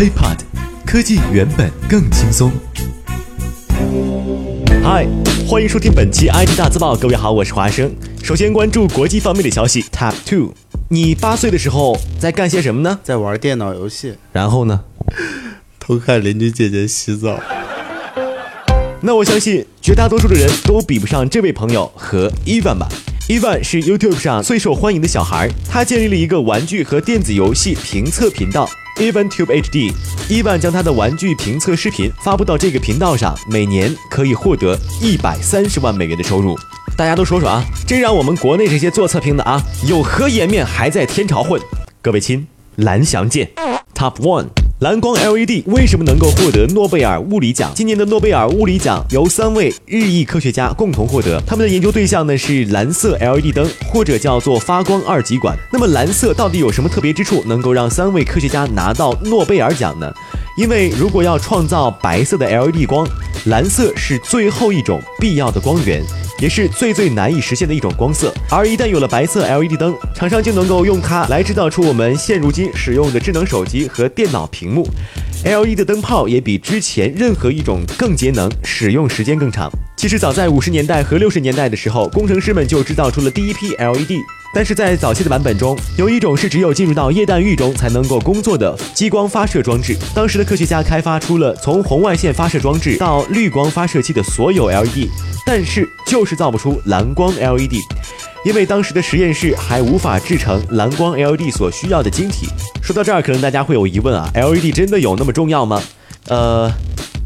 HeyPod，科技原本更轻松。嗨，欢迎收听本期 IT 大字报。各位好，我是华生。首先关注国际方面的消息。Top Two，你八岁的时候在干些什么呢？在玩电脑游戏，然后呢？偷看邻居姐姐洗澡。那我相信绝大多数的人都比不上这位朋友和 Evan 吧。Evan 是 YouTube 上最受欢迎的小孩，他建立了一个玩具和电子游戏评测频道 EvenTube HD，Even 将他的玩具评测视频发布到这个频道上，每年可以获得一百三十万美元的收入。大家都说说啊，这让我们国内这些做测评的啊，有何颜面还在天朝混？各位亲，蓝翔见。Top One。蓝光 LED 为什么能够获得诺贝尔物理奖？今年的诺贝尔物理奖由三位日裔科学家共同获得，他们的研究对象呢是蓝色 LED 灯，或者叫做发光二极管。那么蓝色到底有什么特别之处，能够让三位科学家拿到诺贝尔奖呢？因为如果要创造白色的 LED 光，蓝色是最后一种必要的光源。也是最最难以实现的一种光色，而一旦有了白色 LED 灯，厂商就能够用它来制造出我们现如今使用的智能手机和电脑屏幕。LED 的灯泡也比之前任何一种更节能，使用时间更长。其实早在五十年代和六十年代的时候，工程师们就制造出了第一批 LED。但是在早期的版本中，有一种是只有进入到液氮狱中才能够工作的激光发射装置。当时的科学家开发出了从红外线发射装置到绿光发射器的所有 LED，但是就是造不出蓝光 LED，因为当时的实验室还无法制成蓝光 LED 所需要的晶体。说到这儿，可能大家会有疑问啊，LED 真的有那么重要吗？呃。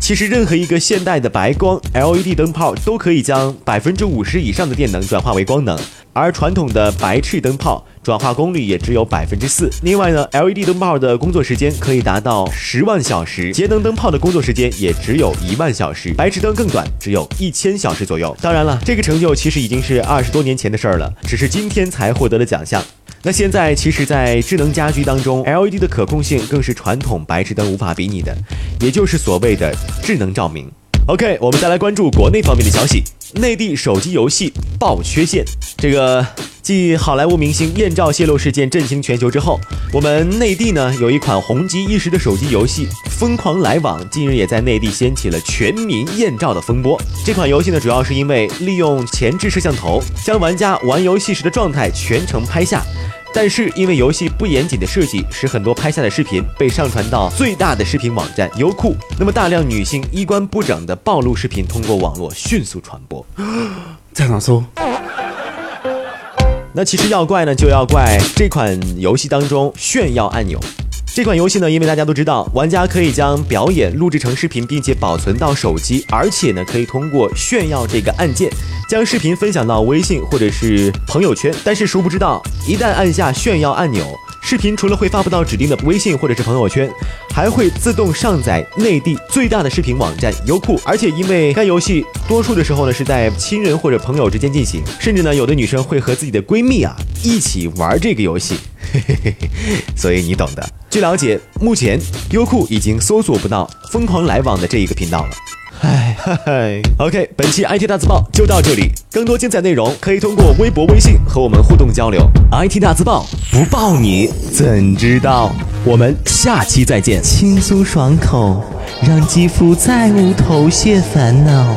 其实，任何一个现代的白光 LED 灯泡都可以将百分之五十以上的电能转化为光能，而传统的白炽灯泡转化功率也只有百分之四。另外呢，LED 灯泡的工作时间可以达到十万小时，节能灯泡的工作时间也只有一万小时，白炽灯更短，只有一千小时左右。当然了，这个成就其实已经是二十多年前的事儿了，只是今天才获得了奖项。那现在，其实，在智能家居当中，LED 的可控性更是传统白炽灯无法比拟的，也就是所谓的智能照明。OK，我们再来关注国内方面的消息。内地手机游戏爆缺陷，这个继好莱坞明星艳照泄露事件震惊全球之后，我们内地呢有一款红极一时的手机游戏《疯狂来往》，近日也在内地掀起了全民艳照的风波。这款游戏呢，主要是因为利用前置摄像头，将玩家玩游戏时的状态全程拍下。但是因为游戏不严谨的设计，使很多拍下的视频被上传到最大的视频网站优酷，那么大量女性衣冠不整的暴露视频通过网络迅速传播。在哪搜？那其实要怪呢，就要怪这款游戏当中炫耀按钮。这款游戏呢，因为大家都知道，玩家可以将表演录制成视频，并且保存到手机，而且呢，可以通过炫耀这个按键，将视频分享到微信或者是朋友圈。但是殊不知道，一旦按下炫耀按钮，视频除了会发布到指定的微信或者是朋友圈，还会自动上载内地最大的视频网站优酷。而且因为该游戏多数的时候呢是在亲人或者朋友之间进行，甚至呢有的女生会和自己的闺蜜啊一起玩这个游戏。嘿嘿嘿嘿，所以你懂的。据了解，目前优酷已经搜索不到“疯狂来往”的这一个频道了。嗨嗨，OK，本期 IT 大字报就到这里，更多精彩内容可以通过微博、微信和我们互动交流。IT 大字报不报你怎知道？我们下期再见。轻松爽口，让肌肤再无头屑烦恼。